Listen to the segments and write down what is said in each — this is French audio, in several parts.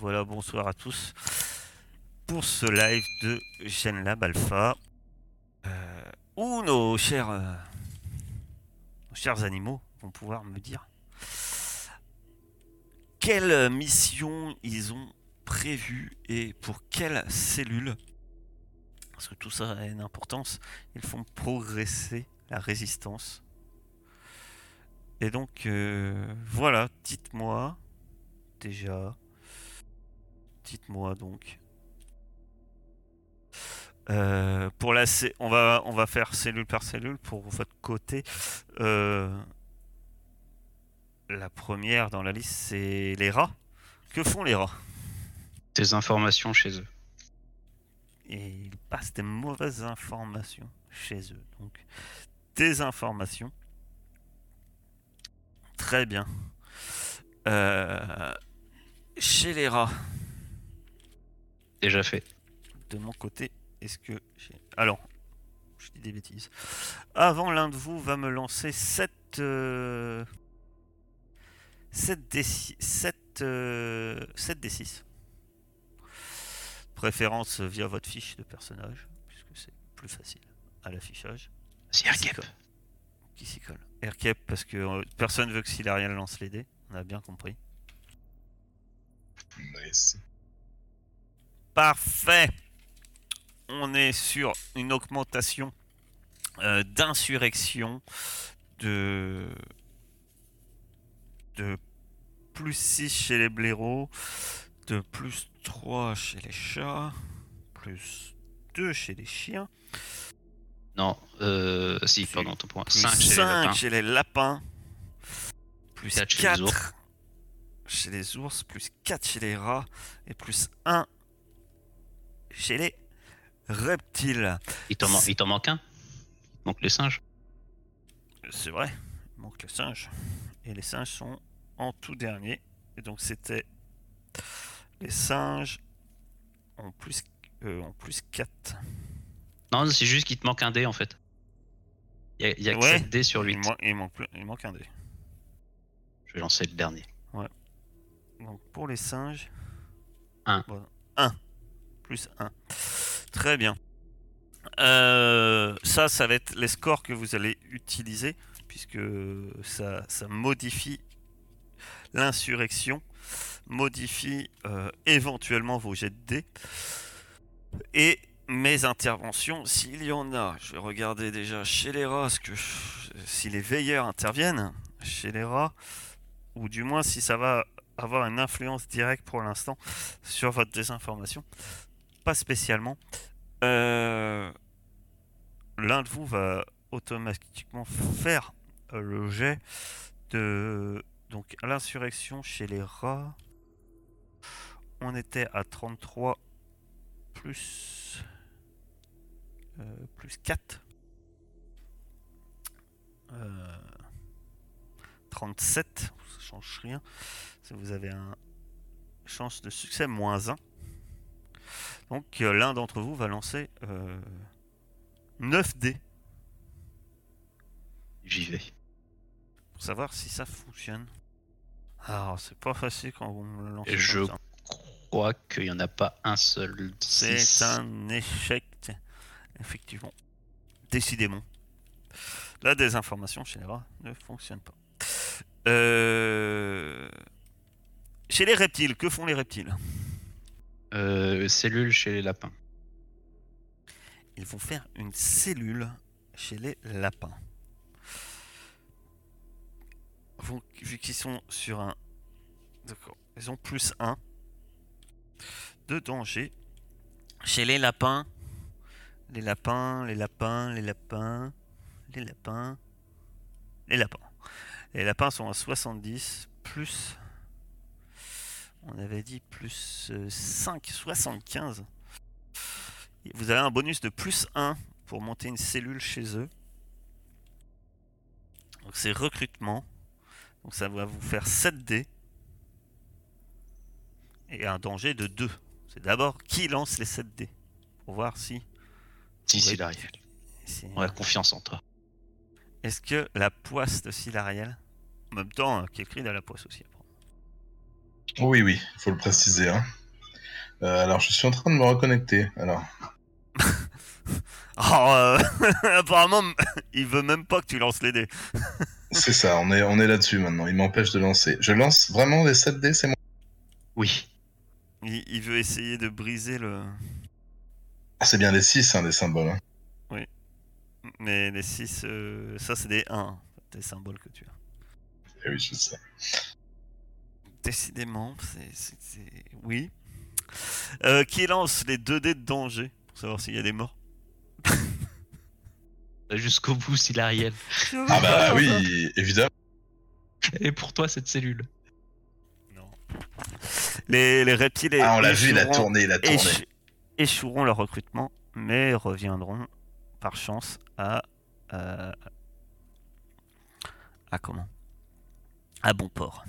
Voilà, bonsoir à tous pour ce live de GenLab Alpha. Euh, où nos chers, euh, nos chers animaux vont pouvoir me dire quelle mission ils ont prévu et pour quelle cellule? Parce que tout ça a une importance. Ils font progresser la résistance. Et donc, euh, voilà, dites-moi déjà. Dites-moi donc. Euh, pour la on va on va faire cellule par cellule pour votre côté. Euh, la première dans la liste c'est les rats. Que font les rats? Des informations chez eux. Et ils passent des mauvaises informations chez eux. Donc des informations. Très bien. Euh, chez les rats. Déjà fait. de mon côté, est-ce que j'ai... Alors, je dis des bêtises. Avant, l'un de vous va me lancer 7... Euh... 7 d 7, euh... 7 d 6. Préférence via votre fiche de personnage, puisque c'est plus facile à l'affichage. C'est colle Qui s'y colle Aircap, parce que euh, personne veut que Silariel lance les dés, on a bien compris. Nice. Parfait. On est sur une augmentation euh, d'insurrection de de plus 6 chez les blaireaux, de plus 3 chez les chats, plus 2 chez les chiens, Non, euh, si, Plus- pardon, ton point. plus 5 chez les 5 lapins. chez les lapins, plus Quatre chez les 4 ours. chez les ours, plus 4 chez les rats, et plus 1 chez les reptiles. Il t'en man- il t'en manque un? Donc les singes C'est vrai, il manque le singe. Et les singes sont en tout dernier. Et donc c'était les singes en plus, euh, en plus 4. Non, c'est juste qu'il te manque un dé en fait. Il y a, il y a que Ouais. 7 dés sur 8. Il, man- il manque, il manque un dé. Je vais lancer le dernier. Donc pour les singes. Un. 1. Plus 1. Très bien. Euh, ça, ça va être les scores que vous allez utiliser, puisque ça, modifie l'insurrection, modifie euh, éventuellement vos jets de dés. Et mes interventions, s'il y en a, je vais regarder déjà chez les rats, que si les veilleurs interviennent chez les rats, ou du moins si ça va avoir une influence directe pour l'instant sur votre désinformation. Pas spécialement. Euh, L'un de vous va automatiquement faire euh, le jet de donc l'insurrection chez les rats. On était à 33 plus euh, plus 4. Euh, 37, ça change rien. Si vous avez un chance de succès moins 1. Donc euh, l'un d'entre vous va lancer euh, 9 dés J'y vais. pour savoir si ça fonctionne. Alors c'est pas facile quand vous me. Et je comme ça. crois qu'il n'y en a pas un seul. C'est un échec, effectivement. Décidément. La désinformation chez les rats ne fonctionne pas. Euh, Chez les reptiles, que font les reptiles? Euh, cellule chez les lapins. Ils vont faire une cellule chez les lapins. Donc, vu qu'ils sont sur un... D'accord. Ils ont plus 1 de danger. Chez les lapins. Les lapins, les lapins, les lapins, les lapins, les lapins. Les lapins sont à 70 plus... On avait dit plus euh, 5, 75. Et Vous avez un bonus de plus 1 pour monter une cellule chez eux. Donc c'est recrutement. Donc ça va vous faire 7 dés. Et un danger de 2. C'est d'abord qui lance les 7 dés. Pour voir si... Si, Ouais. si, Lariel. si- On a confiance en toi. Est-ce que la poisse de Silariel... En même temps, euh, Kelkrid a la poisse aussi. apparemment. Oui, oui, il faut le préciser. Hein. Euh, alors, je suis en train de me reconnecter. Alors, Oh, euh, apparemment, il veut même pas que tu lances les dés. c'est ça, on est, on est là-dessus maintenant. Il m'empêche de lancer. Je lance vraiment les 7 dés, c'est moi? Oui. Il, il veut essayer de briser le. Ah, C'est bien les 6, hein, les symboles. hein. Mais les 6, ça c'est des 1, des symboles que tu as. Eh oui, je sais. Décidément, c'est. Oui. Euh, qui lance les 2 dés de danger pour savoir s'il y a des morts? Jusqu'au bout, Silariel. Ah bah oui, évidemment. Et pour toi, cette cellule. Non. Les, les reptiles Ah, on l'a vu, il a échoueront- tourné, il a tourné. éche- échoueront leur recrutement, mais reviendront par chance à. euh, à comment? À bon port.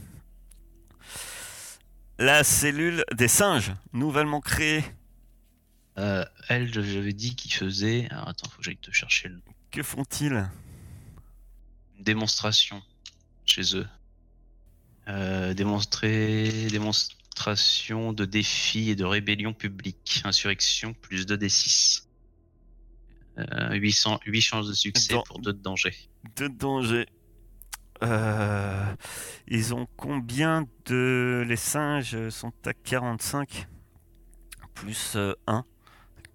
La cellule des singes, nouvellement créée. Euh, elle, j'avais dit qu'il faisait. Alors attends, faut que j'aille te chercher le- Que font-ils? Une démonstration chez eux. Euh, démontrer démonstration de défi et de rébellion publique. Insurrection plus 2 d 6. Euh, 800, 8 chances de succès Dans- pour 2 de danger. de danger. Euh, ils ont combien de. Les singes sont à 45 plus 1.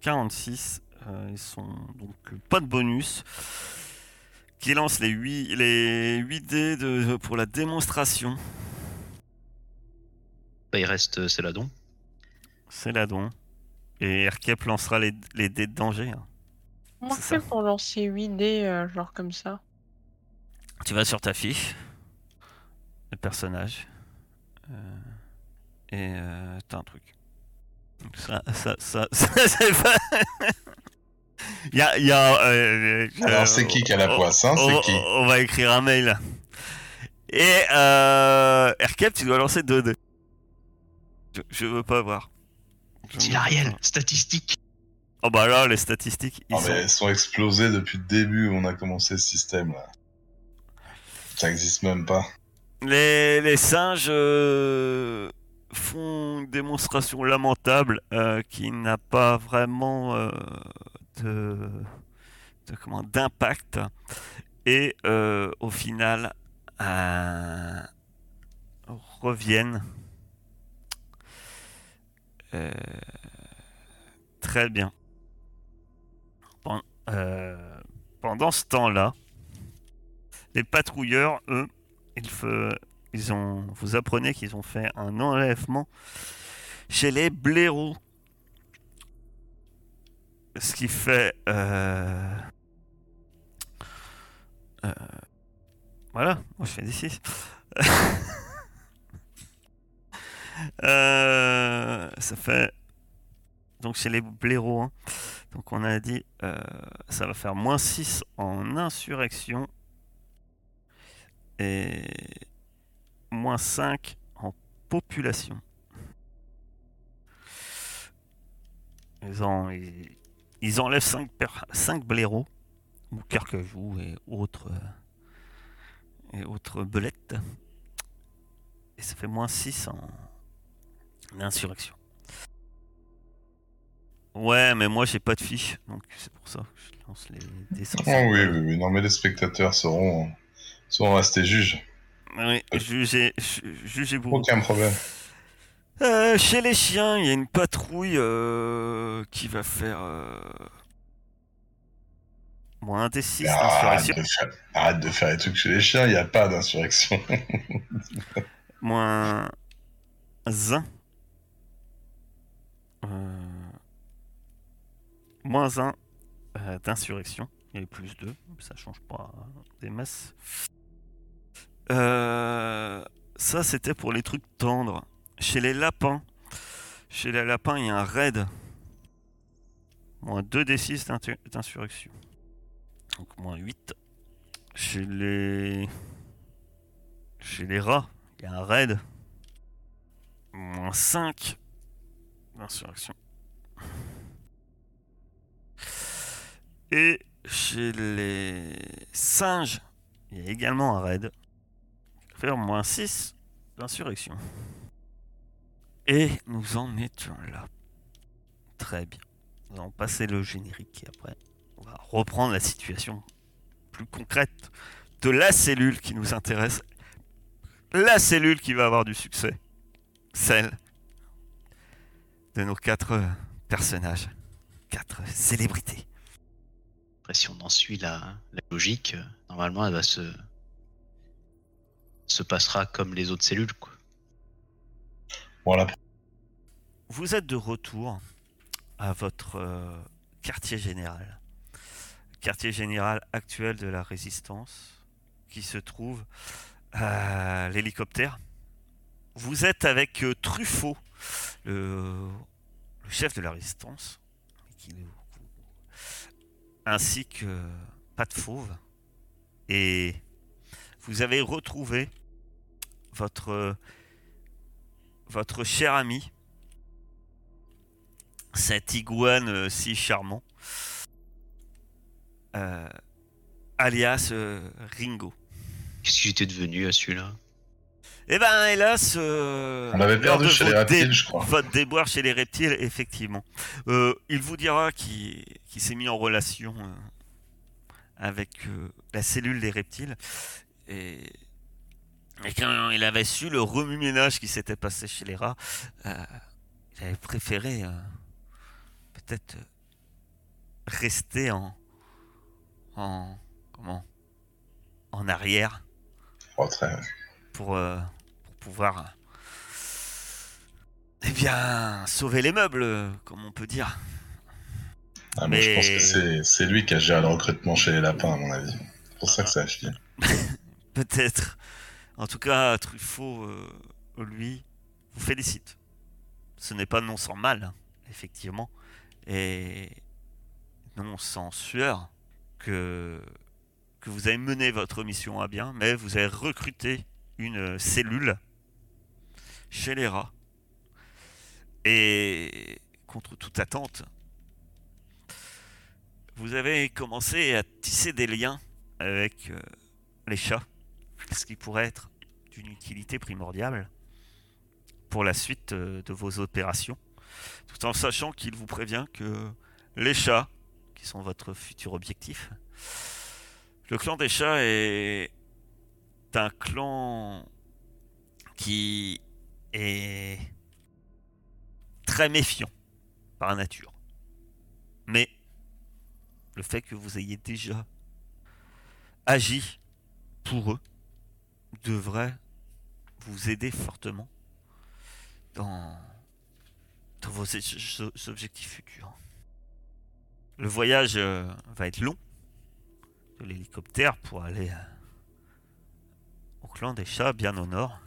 46. Euh, ils sont donc euh, pas de bonus. Qui lance les 8, les 8 dés de, pour la démonstration. Bah, il reste euh, Céladon. C'est là donc. Et Erkep lancera les, les dés de danger. hein. Comment fais ça. pour lancer 8 dés, euh, genre comme ça Tu vas sur ta fiche, le personnage, euh, et euh, t'as un truc. Donc Ça, ça, ça, ça, c'est pas. Il y a. il y a, euh, Alors, c'est qui qui a la on- poisse, hein on, C'est qui on va écrire un mail. Et euh, Erkep, tu dois lancer 2 dés. Je, je veux pas voir. Je veux Silariel, pas. statistique. Oh bah là, les statistiques, ils sont mais elles sont explosées depuis le début où on a commencé ce système là. Ça existe même pas. Les, singes euh, font une démonstration lamentable euh, qui n'a pas vraiment euh, de, comment d'impact et au final reviennent très bien. Pen- pendant ce temps-là, les patrouilleurs, eux, ils, ils ont, vous apprenez qu'ils ont fait un enlèvement chez les blaireaux. Ce qui fait... euh, euh, voilà, moi je fais des 6. Euh, ça fait... Donc chez les blaireaux, hein. donc on a dit ça va faire moins 6 en insurrection et moins 5 en population. Ils, en- ils, ils enlèvent 5, 5 blaireaux, ou carcajou et autres, et autres belettes. Et ça fait moins 6 en insurrection. Ouais, mais moi j'ai pas de fiche, donc c'est pour ça que je lance les dés sans Oh oui, oui, oui. Non, mais les spectateurs seront, seront restés juges. Oui, jugez, ju- jugez-vous. Aucun problème. Euh, chez les chiens, il y a une patrouille euh, qui va faire euh, moins des 6 Arrête de, faire, arrête de faire les trucs chez les chiens, il n'y a pas d'insurrection. Moins 1. Euh, moins 1 euh, d'insurrection. Il y a plus 2, ça change pas des masses. Euh, ça, c'était pour les trucs tendres. Chez les lapins, chez les lapins, il y a un raid. Moins 2 des 6 d'insurrection. Donc moins 8. Chez les... Chez les rats, il y a un raid. Moins 5 d'insurrection. Et chez les singes, il y a également un raid. Moins 6 d'insurrection. Et nous en étions là. Très bien. Nous allons passer le générique et après, on va reprendre la situation plus concrète de la cellule qui nous intéresse. La cellule qui va avoir du succès. Celle de nos quatre personnages. Quatre célébrités. Après, si on en suit la, logique, normalement, elle va se se passera comme les autres cellules. Quoi. Voilà. Vous êtes de retour à votre euh, quartier général. Quartier général actuel de la résistance qui se trouve à l'hélicoptère. Vous êtes avec euh, Truffaut, le, le chef de la résistance, ainsi que Pat Fauve. Et vous avez retrouvé votre, votre cher ami, cet iguane euh, si charmant, euh, alias euh, Ringo. Qu'est-ce qu'il était devenu à celui-là? Eh ben, hélas, euh, On l'avait lors perdu chez les reptiles, je crois. Votre déboire chez les reptiles, effectivement. Euh, il vous dira qu'il qu'il s'est mis en relation euh, avec euh, la cellule des reptiles. Et, et quand il avait su le remue-ménage qui s'était passé chez les rats, euh, il avait préféré euh, peut-être rester en, en comment en arrière Oh, très- pour, euh, pour pouvoir eh bien sauver les meubles, comme on peut dire. Ah, mais je pense que c'est- lui qui a géré le recrutement chez les lapins, à mon avis. C'est pour ça que ça a chié. Peut-être. En tout cas, Truffaut, euh, lui, vous félicite. Ce n'est pas non sans mal, hein, effectivement, et non sans sueur que, vous avez mené votre mission à bien, mais vous avez recruté une cellule chez les rats. Et contre toute attente, vous avez commencé à tisser des liens avec euh, les chats, ce qui pourrait être d'une utilité primordiale pour la suite euh, de vos opérations, tout en sachant qu'il vous prévient que les chats, qui sont votre futur objectif, le clan des chats est un clan qui est très méfiant par nature. Mais le fait que vous ayez déjà agi pour eux devrait vous aider fortement dans, vos objectifs futurs. Le voyage euh, va être long de l'hélicoptère pour aller euh, au clan des chats, bien au nord.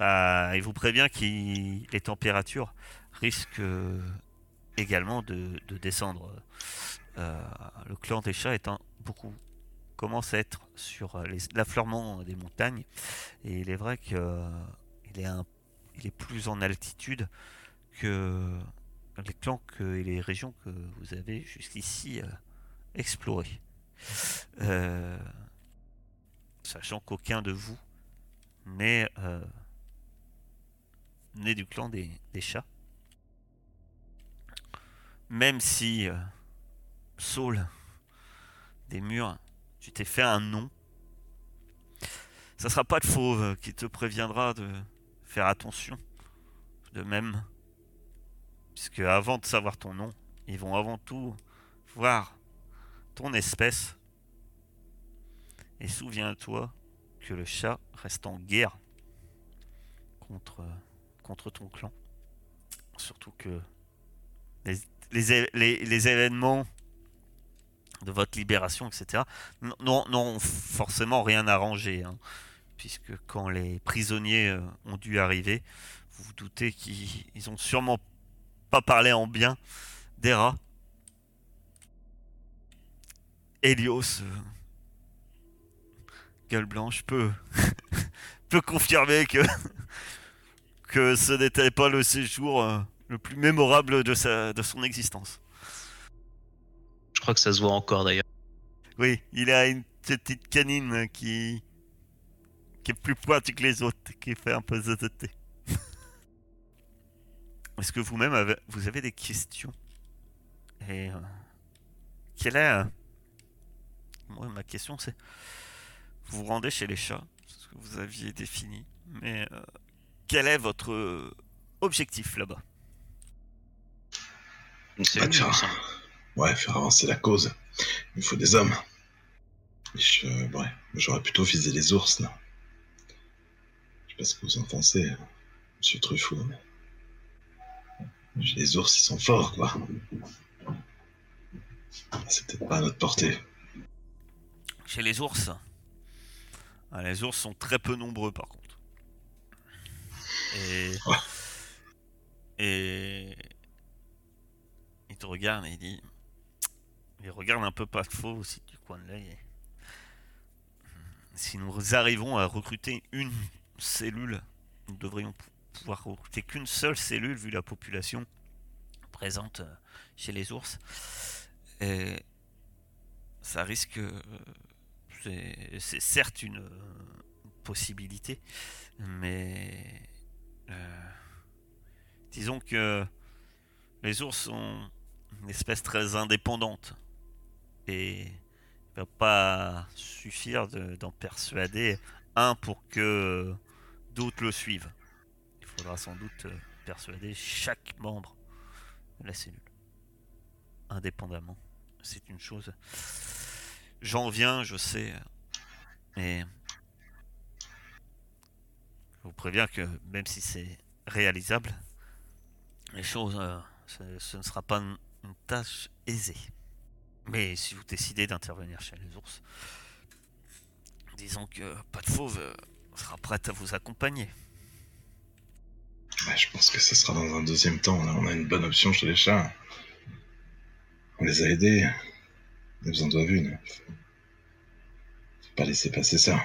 Euh, il vous prévient que les températures risquent euh, également de, de descendre. Le clan des chats étant beaucoup commence à être sur euh, l'affleurement des montagnes et il est vrai que euh, est, il est plus en altitude que les clans que, et les régions que vous avez jusqu'ici euh, explorées. Sachant qu'aucun de vous n'est euh, du clan des, chats. Même si Saul des murs, tu t'es fait un nom. Ça sera pas le fauve qui te préviendra de faire attention. De même, puisque avant de savoir ton nom, ils vont avant tout voir ton espèce. Et souviens-toi que le chat reste en guerre contre, ton clan. Surtout que les événements de votre libération, etc., n'ont forcément rien arrangé. hein. puisque quand les prisonniers euh, ont dû arriver, vous vous doutez qu'ils ils ont sûrement pas parlé en bien des rats. Helios, euh, gueule blanche, peut, confirmer que, que ce n'était pas le séjour euh, le plus mémorable de, sa, de son existence. Je crois que ça se voit encore d'ailleurs. Oui, il a une petite canine qui, qui est plus pointue que les autres, qui fait un peu zozoter. est-ce que vous-même avez, vous avez des questions? Et euh, quelle est euh, moi, ma question, c'est vous vous rendez chez les chats, c'est ce que vous aviez défini, mais euh, quel est votre objectif là-bas? Une Bah, Ouais, faire avancer la cause. Il faut des hommes. Je, ouais, j'aurais plutôt visé les ours, là. Je sais pas ce que vous en pensez, monsieur Truffaut. mais- Les ours, ils sont forts, quoi. C'est peut-être pas à notre portée. Chez les ours Ah, Les ours sont très peu nombreux par contre. Et. Ouais. Et. Il te regarde et il dit. Il regarde un peu pas faux aussi du coin de l'œil. Si nous arrivons à recruter une cellule, nous devrions pou- pouvoir recruter qu'une seule cellule vu la population présente euh, chez les ours. Et ça risque. euh, c'est certes une, euh, possibilité, mais disons que les ours sont une espèce très indépendante et il va pas suffire de- d'en persuader un pour que d'autres le suivent. Il faudra sans doute euh, persuader chaque membre de la cellule indépendamment. C'est une chose J'en viens, je sais. Mais je vous préviens que même si c'est réalisable, les choses, euh, ce, ne sera pas une tâche aisée. Mais si vous décidez d'intervenir chez les ours, disons que Pas de Fauve euh, sera prête à vous accompagner. Ouais, je pense que ce sera dans un deuxième temps. On a une bonne option chez les chats. On les a aidés. Ils en doivent une. Faut pas laisser passer ça.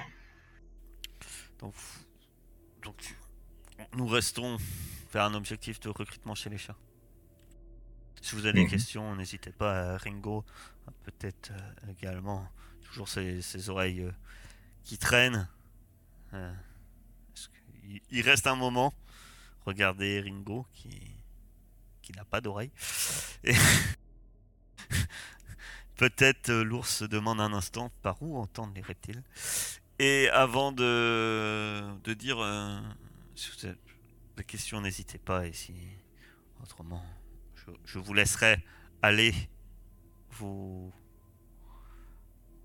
Donc, donc nous restons vers un objectif de recrutement chez les chats. Si vous avez des Mhm. questions, n'hésitez pas à Ringo, peut-être euh, également toujours ses, oreilles euh, qui traînent. Euh, il, reste un moment. Regardez Ringo qui, n'a pas d'oreille. Peut-être l'ours se demande un instant par où entendre les reptiles. Et avant de, dire euh, si n'hésitez pas. Et autrement, je vous laisserai aller vous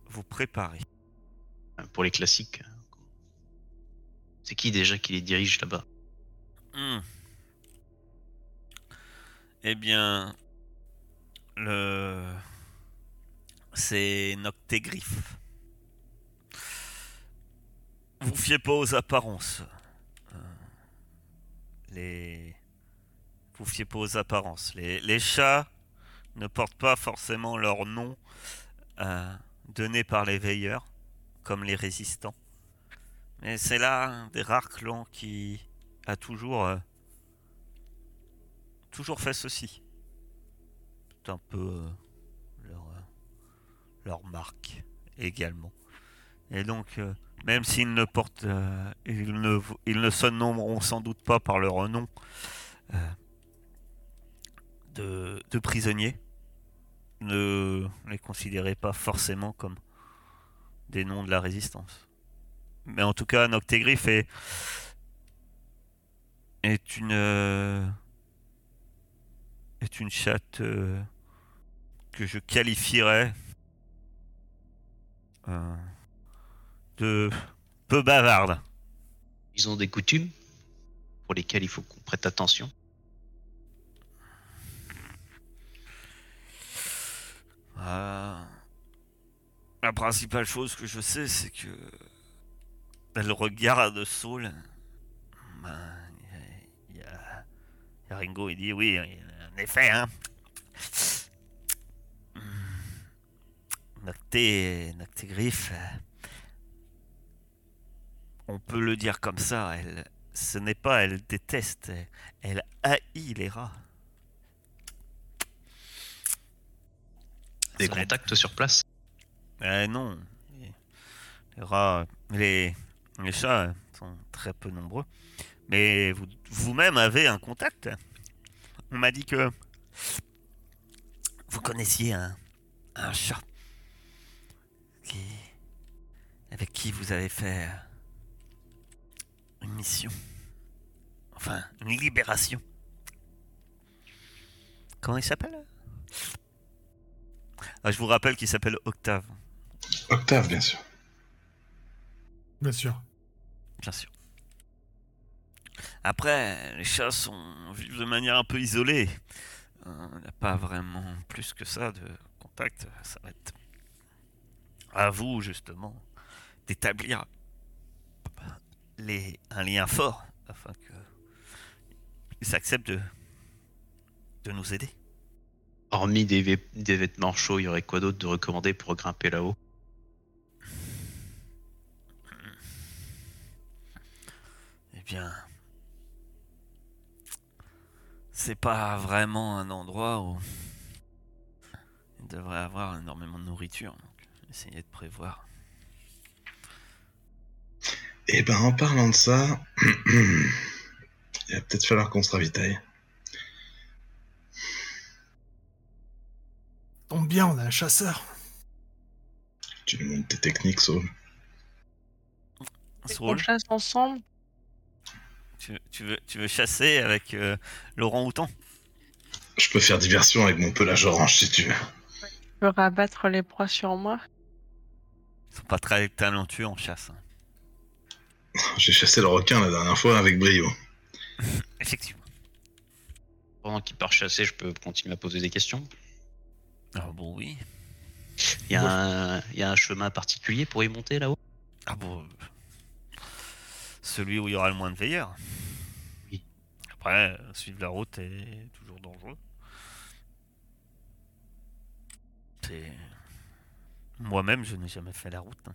vous préparer. Pour les classiques. C'est qui déjà qui les dirige là-bas? Hmm. Eh bien, le c'est Noctégriffe. Vous fiez pas aux apparences. Euh, Les vous fiez pas aux apparences. Les, les chats ne portent pas forcément leur nom euh, donné par les veilleurs, comme les résistants. Mais c'est là un des rares clans qui a toujours euh, toujours fait ceci. C'est un peu euh, leur marque également. Et donc même s'ils ne portent ils ne ils ne se nommeront sans doute pas par leur nom de, prisonniers. Ne les considérez pas forcément comme des noms de la résistance. Mais en tout cas, Noctégriffe est, est une euh, chatte euh, que je qualifierais euh, de peu bavarde. Ils ont des coutumes pour lesquelles il faut qu'on prête attention. Euh, la principale chose que je sais, c'est que elle regarde Saul. Ben, y, a- Ringo, il dit oui, en effet, hein. Nocté, Noctégriffe, euh, on peut le dire comme ça, elle, ce n'est pas elle déteste, elle haït les rats. Des contacts sur place euh, non. Les, les rats, les, les chats sont très peu nombreux. Mais vous, vous-même avez un contact? On m'a dit que vous connaissiez un, un chat qui, avec qui vous avez fait une mission. Enfin, une libération. Comment il s'appelle? Ah, Je vous rappelle qu'il s'appelle Octave, Octave, bien sûr. Bien sûr. bien sûr. Après, les chats sont vivent de manière un peu isolée. Euh, Il n'y a pas vraiment plus que ça de contact. Ça va être à vous, justement, d'établir les, un lien fort afin que ils acceptent de, de nous aider. Hormis des, vê- des vêtements chauds, il y aurait quoi d'autre de recommandé pour grimper là-haut? Eh bien, c'est pas vraiment un endroit où il devrait avoir énormément de nourriture. Donc, essayez de prévoir. Eh ben, en parlant de ça, il va peut-être falloir qu'on se ravitaille. Tombe bien, on a un chasseur. Tu nous montres tes techniques, Saul. Qu'on chasse ensemble. tu, tu veux, tu veux chasser avec euh, Laurent Houtan? Je peux faire diversion avec mon pelage orange si tu veux. Tu peux rabattre les proies sur moi. Ils sont pas très talentueux en chasse. hein. J'ai chassé le requin la dernière fois avec brio. Effectivement. Pendant qu'il part chasser, je peux continuer à poser des questions. Ah bon, oui. Il y, a un, il y a un chemin particulier pour y monter là-haut? Ah bon. euh, Celui où il y aura le moins de veilleurs. Oui. Après, euh, suivre la route est toujours dangereux. C'est. Moi-même, je n'ai jamais fait la route. hein.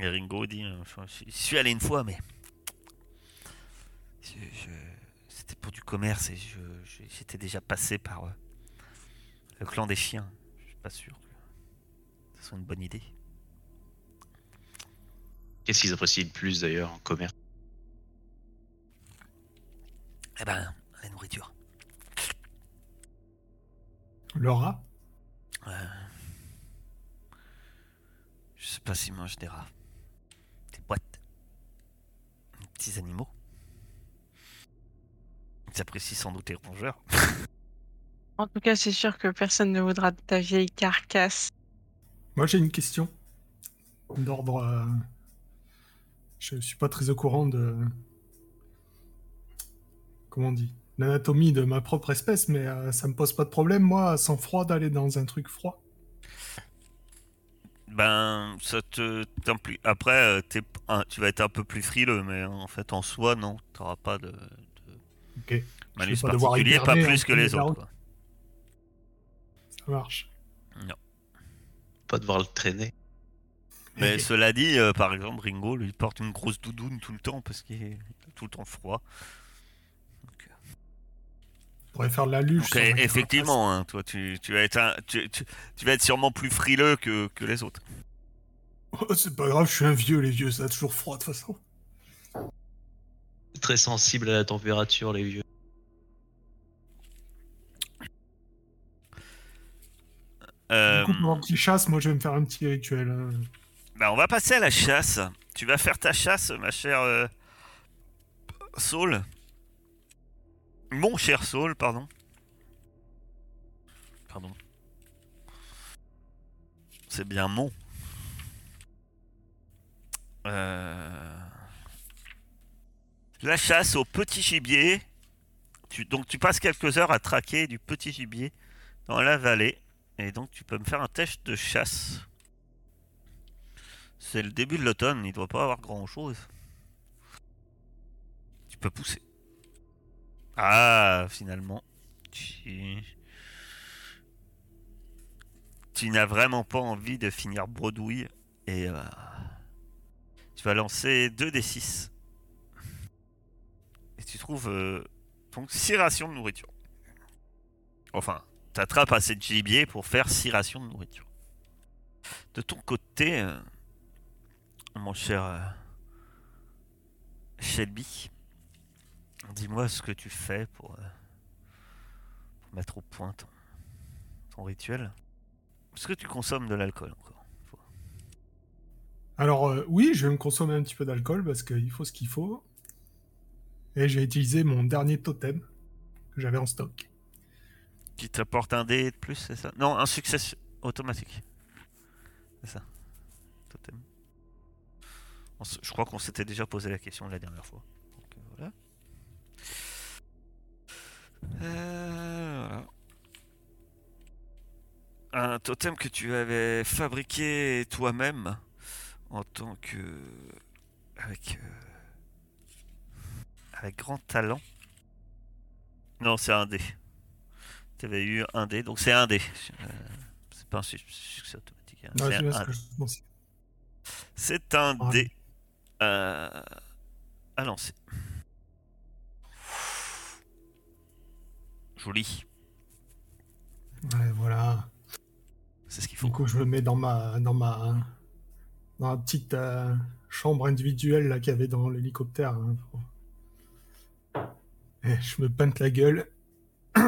Et Ringo dit euh, je, je suis allé une fois, mais. je- je- C'était pour du commerce et je, je- j'étais déjà passé par euh, le clan des chiens. Je suis pas sûr que ce soit une bonne idée. Qu'est-ce qu'ils apprécient le plus d'ailleurs en commerce? Eh ben, la nourriture. Laura Euh, Je sais pas s'ils mangent des rats. Des boîtes. Des petits animaux. Ils apprécient sans doute les rongeurs. En tout cas, c'est sûr que personne ne voudra de ta vieille carcasse. Moi, j'ai une question. D'ordre. euh, Je suis pas très au courant de. Comment on dit L'anatomie de ma propre espèce, mais euh, ça me pose pas de problème, moi, sans froid, d'aller dans un truc froid. Ben, ça te. Après, euh, tu vas être un peu plus frileux, mais en fait, en soi, non. T'auras pas de Ok, malus pas devoir particulier, pas plus que les autres. quoi. ça marche. Pas devoir le traîner. Mais cela dit, euh, par exemple, Ringo lui porte une grosse doudoune tout le temps parce qu'il est tout le temps froid. On pourrait faire de la luge. Donc, eh, effectivement, hein, toi, tu, tu vas être un- tu, tu- tu vas être sûrement plus frileux que, que les autres. Oh, c'est pas grave, je suis un vieux, les vieux, ça a toujours froid de toute façon. Très sensible à la température, les vieux. Euh, Du coup, pendant qu'il chasse, moi, je vais me faire un petit rituel. hein. bah, on va passer à la chasse. Tu vas faire ta chasse, ma chère euh, Saul. Mon cher Saul, pardon. Pardon. C'est bien mon. Euh, La chasse au petit gibier. Donc tu passes quelques heures à traquer du petit gibier dans la vallée. Et donc tu peux me faire un test de chasse. C'est le début de l'automne, il doit pas avoir grand chose. Tu peux pousser. Ah, finalement. Tu, tu n'as vraiment pas envie de finir bredouille. Et euh, tu vas lancer 2 des 6. Tu trouves euh, donc 6 rations de nourriture. Enfin, t'attrapes assez de gibier pour faire 6 rations de nourriture. De ton côté, euh, mon cher euh, Shelby, Dis-moi ce que tu fais pour, euh, mettre au point ton, rituel. Est-ce que tu consommes de l'alcool encore? Alors oui, je vais me consommer un petit peu d'alcool parce qu'il faut ce qu'il faut. Et j'ai utilisé mon dernier totem que j'avais en stock. Qui t'apporte un dé de plus, c'est ça? Non, un succès automatique. C'est ça. Totem. Je crois qu'on s'était déjà posé la question la dernière fois. Donc, euh, voilà. Euh, voilà. Un totem que tu avais fabriqué toi-même en tant que. avec. euh, avec grand talent. Non, c'est un dé. Tu avais eu un dé, donc c'est un dé. Euh, c'est pas un su- succès automatique. hein. C'est un- je Ah, dé euh, à lancer. Joli. Ouais, voilà. C'est ce qu'il faut. Du coup, je me mets dans ma, dans ma, dans ma petite euh, chambre individuelle là qu'il y avait dans l'hélicoptère. hein, pour- je me peinte la gueule.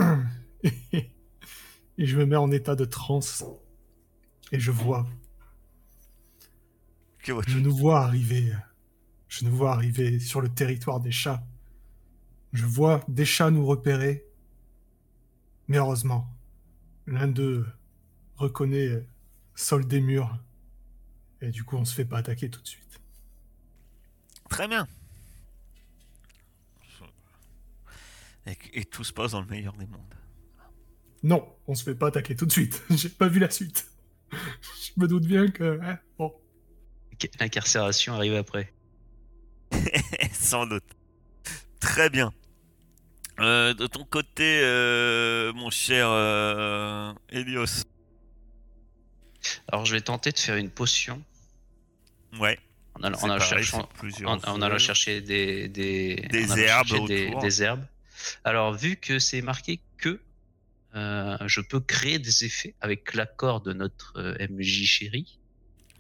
et je me mets en état de transe. Et je vois, Que je nous vois arriver. Je nous vois arriver sur le territoire des chats. Je vois des chats nous repérer. Mais heureusement, l'un d'eux reconnaît euh, Sol des murs. Et du coup, on se fait pas attaquer tout de suite. Très bien. Et, et tout se passe dans le meilleur des mondes. Non, on se fait pas attaquer tout de suite. J'ai pas vu la suite. Je me doute bien que. hein, bon. L'incarcération arrive après. Sans doute. Très bien. Euh, de ton côté, euh, mon cher euh, Helios. Alors je vais tenter de faire une potion Ouais. en allant, c'est en allant pareil, cherchant- c'est plusieurs en, en allant feuilles. chercher des, des, herbes chercher des herbes. Alors vu que c'est marqué que euh, je peux créer des effets avec l'accord de notre euh, MJ chéri,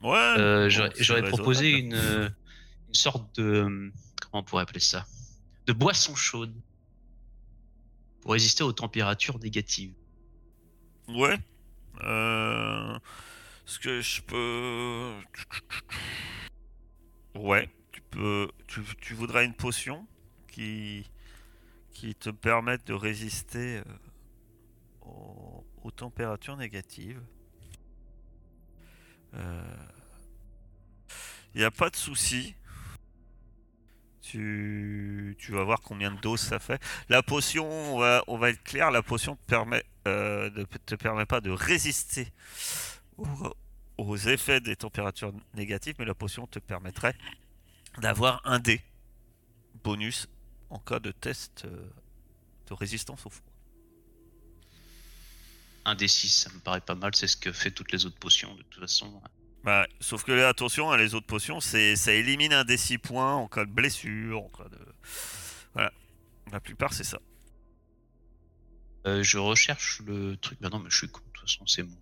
Ouais. euh, j'aurais proposé une, une sorte de comment on pourrait appeler ça de boisson chaude pour résister aux températures négatives. Ouais. Euh... Ce que je peux. Ouais. Tu peux. Tu, tu voudrais une potion qui qui te permette de résister euh, aux, températures négatives. Il n'y a pas de souci. Tu, vas voir combien de doses ça fait. La potion, on va, être clair, la potion te permet, euh, ne te permet pas de résister aux effets des températures négatives, mais la potion te permettrait d'avoir un dé bonus en cas de test euh, de résistance au froid. Un D6, ça me paraît pas mal, c'est ce que fait toutes les autres potions de toute façon. Bah, sauf que là, attention, hein, les autres potions, c'est ça élimine un des 6 points en cas de blessure, en cas de. Voilà. La plupart, c'est ça. Euh, je recherche le truc. Bah non, mais je suis con. De toute façon, c'est mon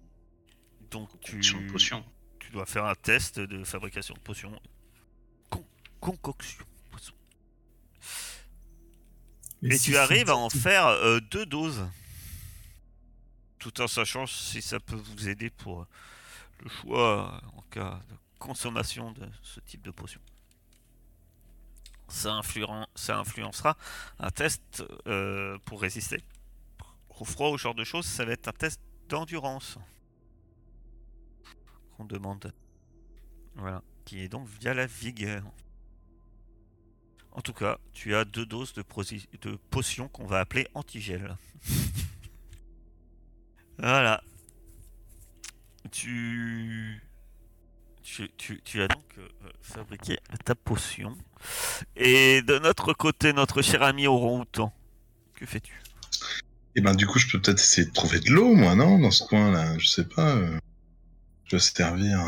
Donc, tu, de potion. tu dois faire un test de fabrication de potions. Con- concoction. Les Et tu arrives à en faire euh, deux doses. Tout en sachant si ça peut vous aider pour le choix euh, en cas de consommation de ce type de potion. Ça, influen- ça influencera un test euh, pour résister au froid, ou ce genre de choses. Ça va être un test d'endurance qu'on demande. Voilà, qui est donc via la vigueur. En tout cas, tu as deux doses de, de potions qu'on va appeler antigel. voilà. Tu... Tu, tu- tu as donc euh, fabriqué ta potion. Et de notre côté, notre cher ami orang-outan, que fais-tu? Et ben du coup, je peux peut-être essayer de trouver de l'eau, moi, non? Dans ce coin-là, je sais pas. euh, Je vais servir.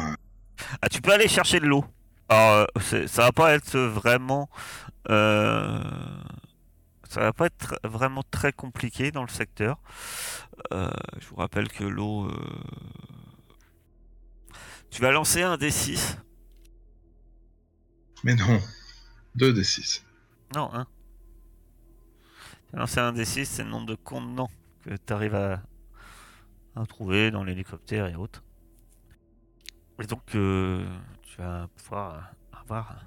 Ah, tu peux aller chercher de l'eau. Alors, euh, ça va pas être vraiment. euh, ça va pas être vraiment très compliqué dans le secteur. Euh, je vous rappelle que l'eau. euh, Tu vas lancer un D6. Mais non. 2 des 6. Non, un. lancer un D6, c'est le nombre de contenants que tu arrives à, à trouver dans l'hélicoptère et autres. Et donc, euh, tu vas pouvoir avoir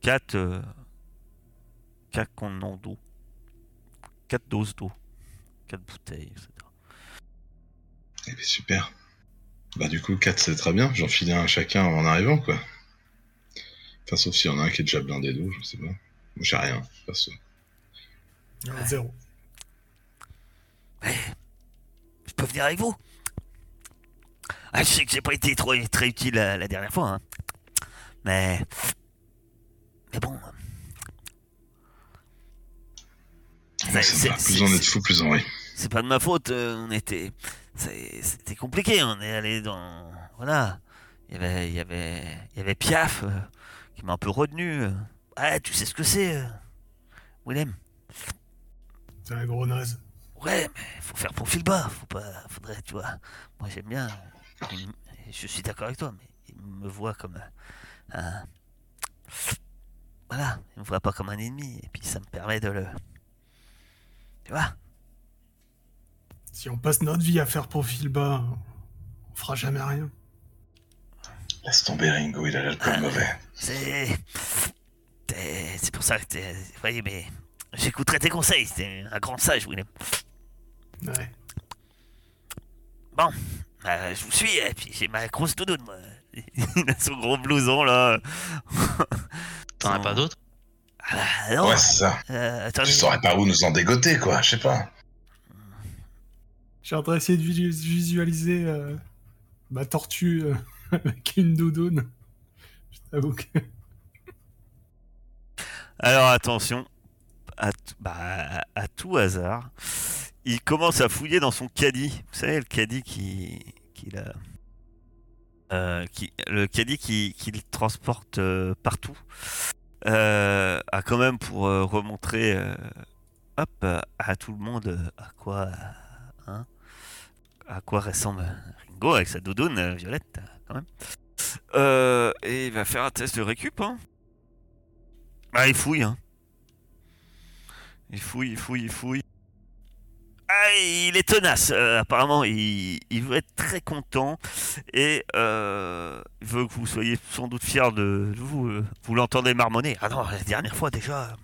4 4 contenants d'eau. 4 doses d'eau. 4 bouteilles, etc. Eh bien, super. Bah du coup, 4 c'est très bien. J'en file un à chacun en arrivant, quoi. Enfin, sauf s'il y en a un qui est déjà blindé d'eau, je sais pas. Moi, j'ai rien, perso. Euh, Zéro. Je peux venir avec vous ah, Je sais que j'ai pas été trop, très utile la, la dernière fois, hein. mais mais bon. Ça va. Plus on est de fous, plus on rit. C'est pas de ma faute, euh, on était. C'était compliqué, on est allé dans. Voilà. Il y avait, il y avait, il y avait Piaf euh, qui m'a un peu retenu. euh. Ouais, tu sais ce que c'est, euh, Willem? C'est la gros naze. Ouais, mais faut faire profil bas, faut pas. Faudrait, tu vois. Moi j'aime bien. Je suis d'accord avec toi, mais il me voit comme un. un- Voilà, il me voit pas comme un ennemi, et puis ça me permet de le. Tu vois Si on passe notre vie à faire profil bas, on fera jamais rien. Laisse tomber Ringo, il a l'alcool mauvais. C'est. C'est pour ça que t'es. Vous voyez, mais. J'écouterai tes conseils, t'es un grand sage, Willem. Ouais. Euh, je vous suis, et puis j'ai ma grosse doudoune, moi. Il a son gros blouson, là. T'en as pas d'autres Ah bah, non Ouais, c'est ça. euh, attendez. Tu saurais pas où nous en dégoter, quoi, je sais pas. J'ai en train d'essayer de visu- visualiser euh, ma tortue euh, avec une doudoune. Je t'avoue que. Alors attention, à, bah, à tout hasard, il commence à fouiller dans son caddie. Vous savez, le caddie qui, qu'il a, euh, qui, le caddie qui, transporte euh, partout, euh, a quand même pour euh, remontrer, hop, à, tout le monde à quoi, hein, à quoi ressemble Ringo avec sa doudoune violette, quand même. Et il va faire un test de récup. Hein. Ah, il fouille, hein. Il fouille, il fouille, il fouille. Ah, il est tenace, euh, apparemment. Il, veut être très content et euh, il veut que vous soyez sans doute fiers de, vous. euh. Vous l'entendez marmonner. Ah non, la dernière fois déjà,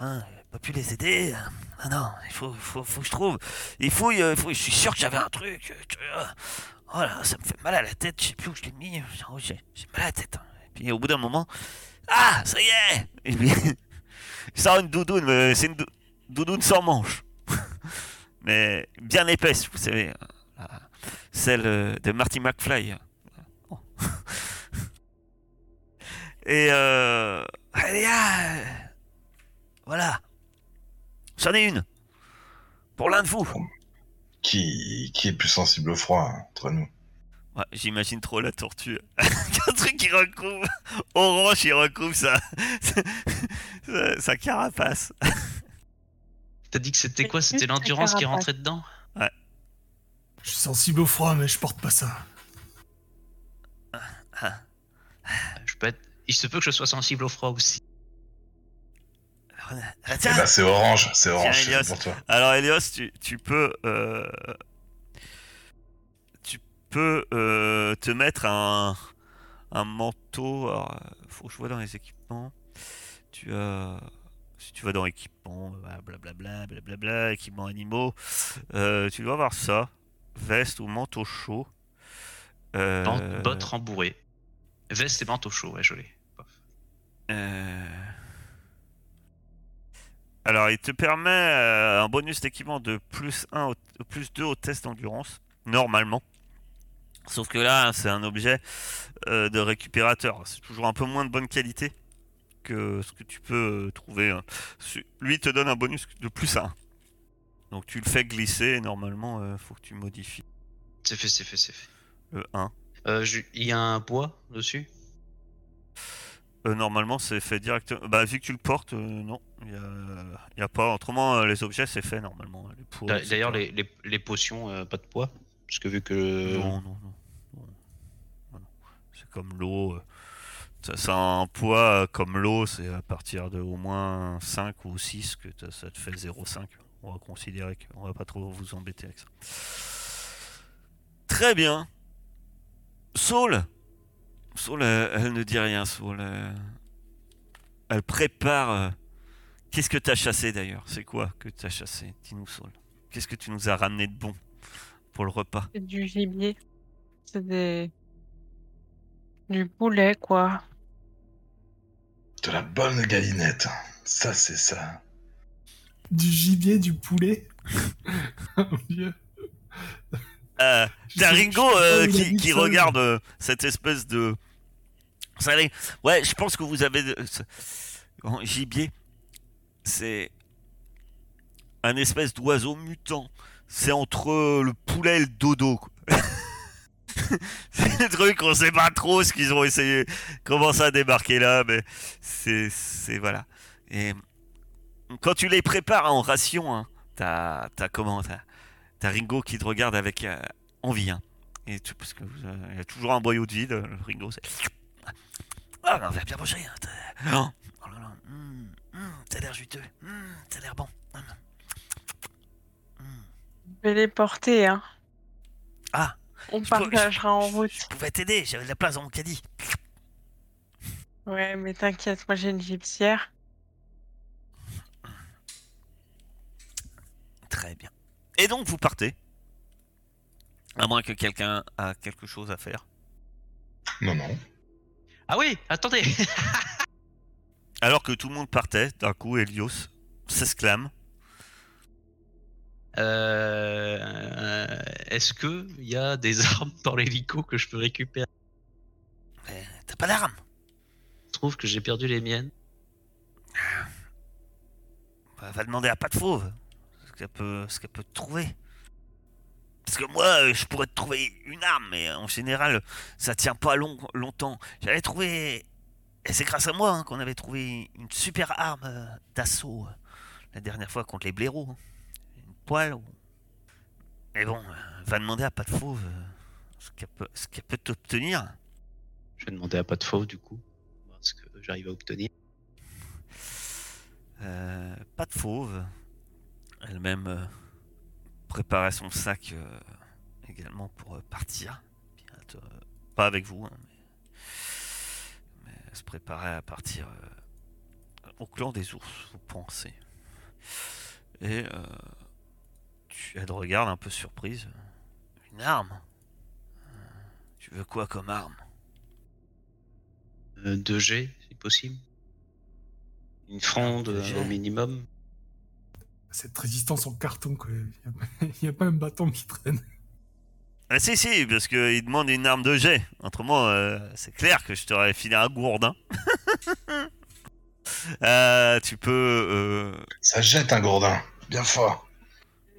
hein, pas pu les aider. Ah non, il faut, faut, faut que je trouve. Il fouille, euh, il. Je suis sûr que j'avais un truc. Oh là, ça me fait mal à la tête. Je sais plus où je l'ai mis. Oh, J'ai mal à la tête. hein. Et puis au bout d'un moment, ah, ça y est Et puis, une doudoune, mais c'est une dou- doudoune sans manche. Mais bien épaisse, vous savez. euh, Celle euh, de Marty McFly. Oh. Et euh... allez, ah, voilà. J'en ai une. Pour l'un de vous. Qui, qui est plus sensible au froid hein, entre nous Ouais, J'imagine trop la tortue. un truc qui recouvre. Orange, il recouvre sa, sa carapace. T'as dit que c'était quoi C'était l'endurance qui rentrait dedans Je suis sensible au froid, mais je porte pas ça. Ah, Je peux être... Il se peut que je sois sensible au froid aussi. ah, Eh ben, c'est orange, c'est orange, pour toi. Alors Elios, tu, tu peux, euh, tu peux euh, te mettre un, un manteau. Alors, euh, faut que je vois dans les équipements. Tu as, si tu vas dans équipements, euh, blablabla, blablabla, équipements animaux, euh, tu dois avoir ça, veste ou manteau chaud. Euh, Bottes rembourrées. Veste et manteau chaud, ouais, je l'ai. Euh, Alors, il te permet euh, un bonus d'équipement de plus 1 au, plus 2 au test d'endurance, normalement. Sauf que là, c'est un objet euh, de récupérateur. C'est toujours un peu moins de bonne qualité que ce que tu peux euh, trouver. hein. Lui te donne un bonus de plus 1. Donc tu le fais glisser et normalement, il faut que tu modifies C'est fait, c'est fait, c'est fait. le 1. Euh, Il y a un bois dessus? Euh, normalement, c'est fait directement. Bah, vu que tu le portes, euh, non. Il y a, pas. Autrement, euh, les objets, c'est fait normalement. Poids. D'ailleurs, les, les, les potions, euh, pas de poids? Parce que vu que. Non, non, non. non. Non, non. C'est comme l'eau. Euh, Ça, a un poids euh, comme l'eau, c'est à partir de au moins 5 ou 6 que ça te fait 0,5. On va considérer qu'on va pas trop vous embêter avec ça. Très bien. Saul Saul, elle, elle ne dit rien, Saul. Elle, elle prépare. euh, Qu'est-ce que t'as chassé d'ailleurs? C'est quoi que t'as chassé? Dis-nous, Saul. Qu'est-ce que tu nous as ramené de bon pour le repas? C'est du gibier. C'est des. Du poulet, quoi. De la bonne galinette. Ça, c'est ça. Du gibier, du poulet. Oh, Mon Dieu. Euh, T'as Ringo euh, qui, regarde euh, cette espèce de. Vous savez, ouais, je pense que vous avez. de- ce- en gibier, c'est un espèce d'oiseau mutant. C'est entre le poulet et le dodo. c'est le truc, on sait pas trop ce qu'ils ont essayé, comment ça a débarqué là, mais c'est, c'est voilà. Et quand tu les prépares en ration, hein, t'as, t'as comment, t'as, t'as Ringo qui te regarde avec euh, envie, hein. Et tu, parce que euh, il y a toujours un boyau de vide, euh, le Ringo, c'est. Ah, on va bien manger, hein. t'as- Oh, oh là là, hum, hum, t'as l'air juteux, hum, t'as l'air bon. Hum. Je vais les porter, hein. Ah, On je partagera en je- route. Je pouvais t'aider, j'avais de la place dans mon caddie. Ouais, mais t'inquiète, moi j'ai une gypsière. Très bien. Et donc vous partez. À moins que quelqu'un a quelque chose à faire. Non, non. Ah oui, attendez Alors que tout le monde partait, d'un coup, Helios s'exclame. Euh, Est-ce que il y a des armes dans l'hélico que je peux récupérer? T'as pas d'arme Je trouve que j'ai perdu les miennes. Bah, Va demander à Pat Fauve ce qu'elle peut, ce qu'elle peut te trouver. Parce que moi, euh, je pourrais te trouver une arme, mais en général, ça tient pas long, longtemps. J'avais trouvé, et c'est grâce à moi hein, qu'on avait trouvé une super arme euh, d'assaut euh, la dernière fois contre les blaireaux. Ou- Mais bon, euh, va demander à Pat Fauve euh, ce qu'elle peut, peut t'obtenir. Je vais demander à pas de faux du coup. Ce que j'arrive à obtenir. Euh, pas de fauve. Elle-même euh, préparait son sac euh, également pour partir. Bientôt, pas avec vous, hein, mais, mais elle se préparait à partir au clan des ours, vous pensez. Et euh, tu, elle te regarde un peu surprise. Une arme? Euh, Tu veux quoi comme arme? Euh, 2G, si possible. Une fronde 2G. euh, au minimum. Cette résistance en carton, quoi. Il n'y a, pas un bâton qui traîne. Ah si si, parce qu'il demande une arme de jet. Autrement, euh, c'est clair que je t'aurais filé un gourdin. Euh, tu peux... euh, Ça jette un gourdin. Bien fort.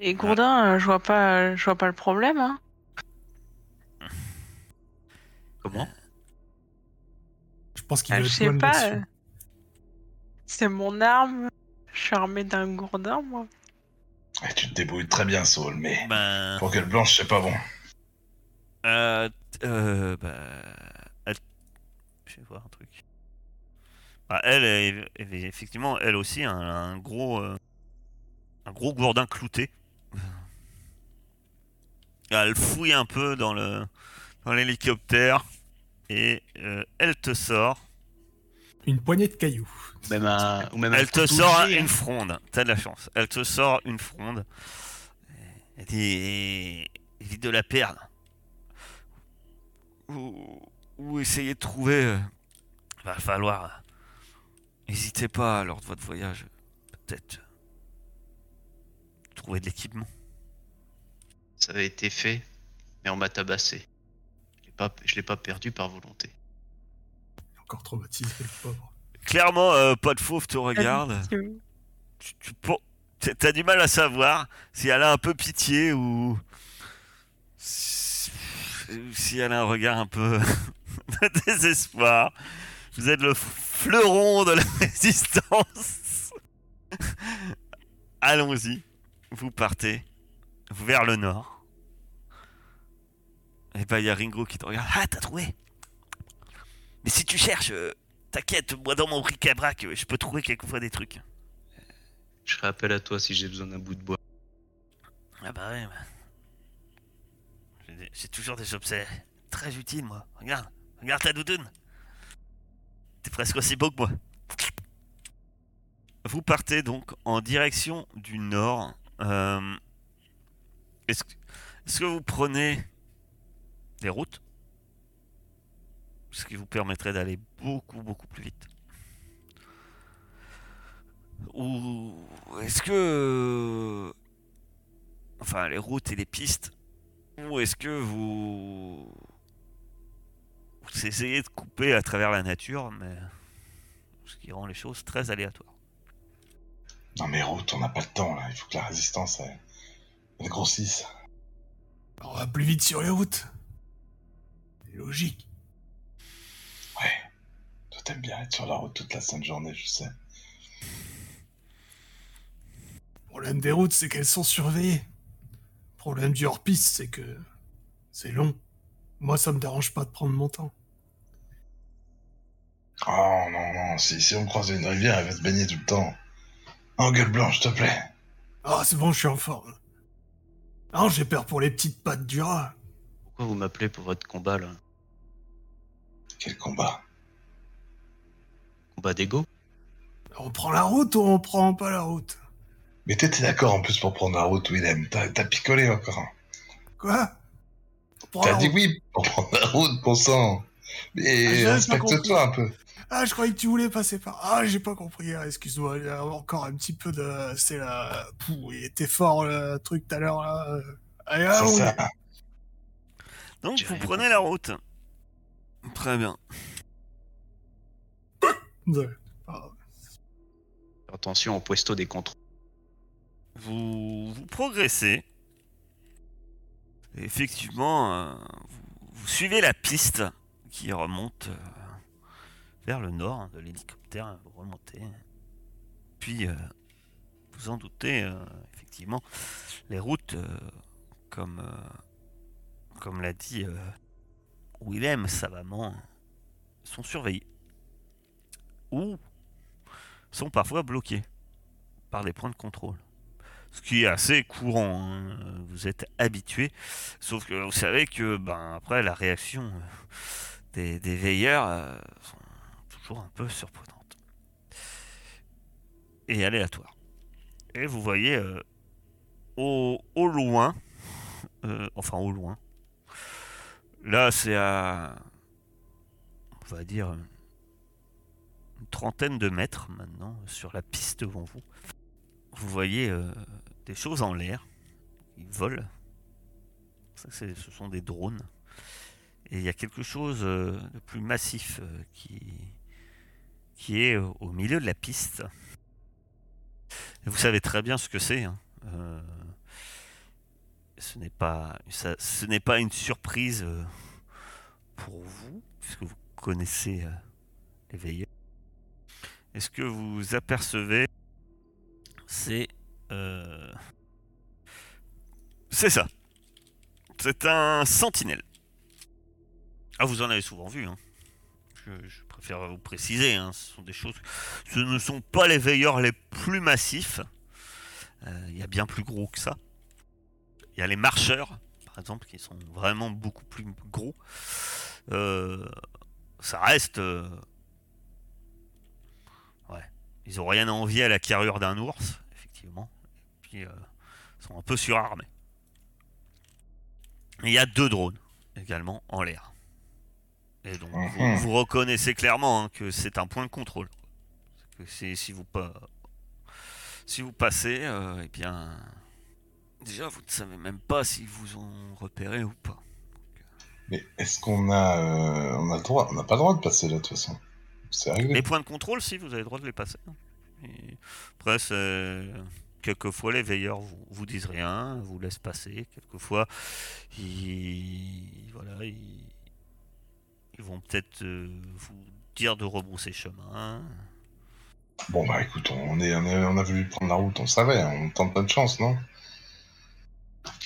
Et Gourdin, euh, je vois pas, je vois pas le problème, hein. Comment? Je pense qu'il Ah, je sais loin pas. euh, C'est mon arme. Je suis armé d'un gourdin, moi. Et tu te débrouilles très bien, Saul, mais ben... pour qu'elle blanche, c'est pas bon. Euh, euh, bah, elle- Je vais voir un truc. Bah, elle, est, elle est effectivement, elle aussi, un, un gros, euh, un gros gourdin clouté. Elle fouille un peu dans le, dans l'hélicoptère et euh, elle te sort, Une poignée de cailloux. même un, ou même un elle te sort G, hein. une fronde. T'as de la chance. Elle te sort une fronde. Elle dit, évite de la perdre. Ou, ou essayez de trouver. euh, Va falloir. euh, N'hésitez pas lors de votre voyage. Peut-être. Trouver de l'équipement. Ça avait été fait, mais on m'a tabassé. Je l'ai pas, je l'ai pas perdu par volonté. Il est encore traumatisé, le pauvre. Clairement, euh, pas de fauve te regarde. Tu- tu, tu- t'as- du mal à savoir si elle a un peu pitié ou si, si elle a un regard un peu de désespoir. Vous êtes le fleuron de la résistance. Allons-y. Vous partez vers le nord. Et bah il y a Ringo qui te regarde. Ah t'as trouvé Mais si tu cherches, euh, T'inquiète, moi dans mon bric-à-brac, je peux trouver quelquefois des trucs. Je ferai appel à toi si j'ai besoin d'un bout de bois. Ah bah ouais, bah. J'ai toujours des objets très utiles, moi. Regarde, regarde ta doudoune. T'es presque aussi beau que moi. Vous partez donc en direction du nord. Euh, Est-ce que, vous prenez des routes? Ce qui vous permettrait d'aller beaucoup, beaucoup plus vite. Ou est-ce que... Enfin, les routes et les pistes. Ou est-ce que vous... Vous essayez de couper à travers la nature, mais... Ce qui rend les choses très aléatoires? Non mais route, on n'a pas le temps là. Il faut que la résistance elle grossisse. On va plus vite sur les routes. C'est logique. Ouais. Toi t'aimes bien être sur la route toute la sainte journée, je sais. Le problème des routes, c'est qu'elles sont surveillées. Le problème du hors-piste, c'est que c'est long. Moi, ça me dérange pas de prendre mon temps. Oh non, non, si, si on croise une rivière, elle va se baigner tout le temps. En gueule blanche, s'il te plaît. Ah, c'est bon, je suis en forme. Non, j'ai peur pour les petites pattes du rat. Pourquoi vous m'appelez pour votre combat là? Quel combat? Combat d'ego? On prend la route ou on prend pas la route? Mais t'étais d'accord en plus pour prendre la route, Willem. T'as t'as picolé encore. Quoi? On prend T'as dit route. oui pour prendre la route, bon sang. Ah, Mais pas respecte-toi un peu. Ah, je croyais que tu voulais passer par. Ah, j'ai pas compris. Ah, Excuse-moi, il y a encore un petit peu de. C'est la. Pouh, il était fort le truc tout à l'heure là. Euh, Allez, ça. Donc J'ai vous prenez la route. Très bien. Ah, Attention au puesto des contrôles. Vous, vous progressez. Et effectivement, euh, vous, vous suivez la piste qui remonte euh, le nord hein, de l'hélicoptère. Vous remontez. Puis, euh, vous en doutez, euh, effectivement, les routes, euh, comme, comme l'a dit Willem savamment, sont surveillées. Ou sont parfois bloquées par des points de contrôle ce qui est assez courant. hein. Vous êtes habitué, sauf que vous savez que ben après la réaction des, des veilleurs un peu surprenantes et aléatoires. Et vous voyez euh, au, loin, euh, enfin au loin, là c'est à, on va dire une trentaine de mètres maintenant sur la piste devant vous vous voyez euh, des choses en l'air. Ils volent. Ce sont des drones. Et il y a quelque chose de plus massif qui, qui est au milieu de la piste. Et vous savez très bien ce que c'est. hein. Euh, ce n'est pas, ce n'est pas une surprise euh, pour vous, puisque vous connaissez euh, les veilleurs. Est-ce que vous apercevez c'est c'est ça. C'est un sentinelle. Ah, vous en avez souvent vu. Hein. Je préfère vous préciser. hein, Ce sont des choses. Ce ne sont pas les veilleurs les plus massifs. Euh, Il y a bien plus gros que ça. Il y a les marcheurs, par exemple, qui sont vraiment beaucoup plus gros. Euh, ça reste. euh, Ouais. Ils ont rien à envier à la carrure d'un ours, effectivement. Et puis, euh, ils sont un peu surarmés. Il y a deux drones également en l'air. Et donc, vous, Mhm. vous reconnaissez clairement hein, que c'est un point de contrôle. Que si vous pas, si vous passez, euh, eh bien, déjà vous ne savez même pas s'ils vous ont repéré ou pas. Mais est-ce qu'on a, euh, on a le droit On n'a pas le droit de passer là de toute façon. C'est réglé. Les points de contrôle, si vous avez le droit de les passer. hein. Et après, quelquefois les veilleurs vous, vous disent rien, vous laissent passer. Quelquefois, ils, voilà, ils, ils vont peut-être euh, vous dire de rebrousser chemin. Bon bah écoute, on, est, on, a voulu prendre la route, on savait, on tente pas de chance, non?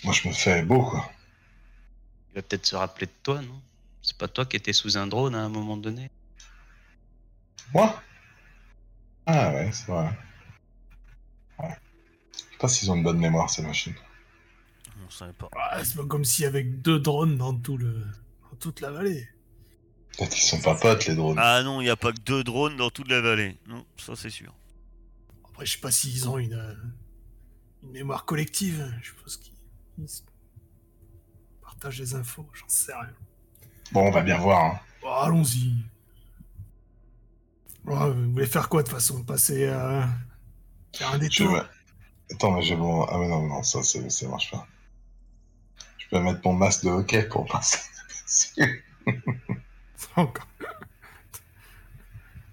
Moi je me fais beau quoi. Il va peut-être se rappeler de toi, non? C'est pas toi qui étais sous un drone à un moment donné? Moi? Ah ouais, c'est vrai. Ouais. Je sais pas s'ils ont une bonne mémoire, ces machines. On savait pas. Ah, c'est pas comme s'il y avait que deux drones dans, tout le... dans toute la vallée. Peut-être qu'ils sont pas potes, les drones. Ah non, il n'y a pas que deux drones dans toute la vallée. Non, ça c'est sûr. Après, je sais pas s'ils ont une, euh, une mémoire collective. Je suppose qu'ils ils partagent des infos, j'en sais rien. Bon, on va bien voir. Hein. Bon, Allons-y. Vous voulez faire quoi de toute façon Passer à faire un Je détour? vais- Attends, mais j'ai bon. Ah, mais non, non, ça, c'est- ça marche pas. Je peux mettre mon masque de hockey pour passer. Encore.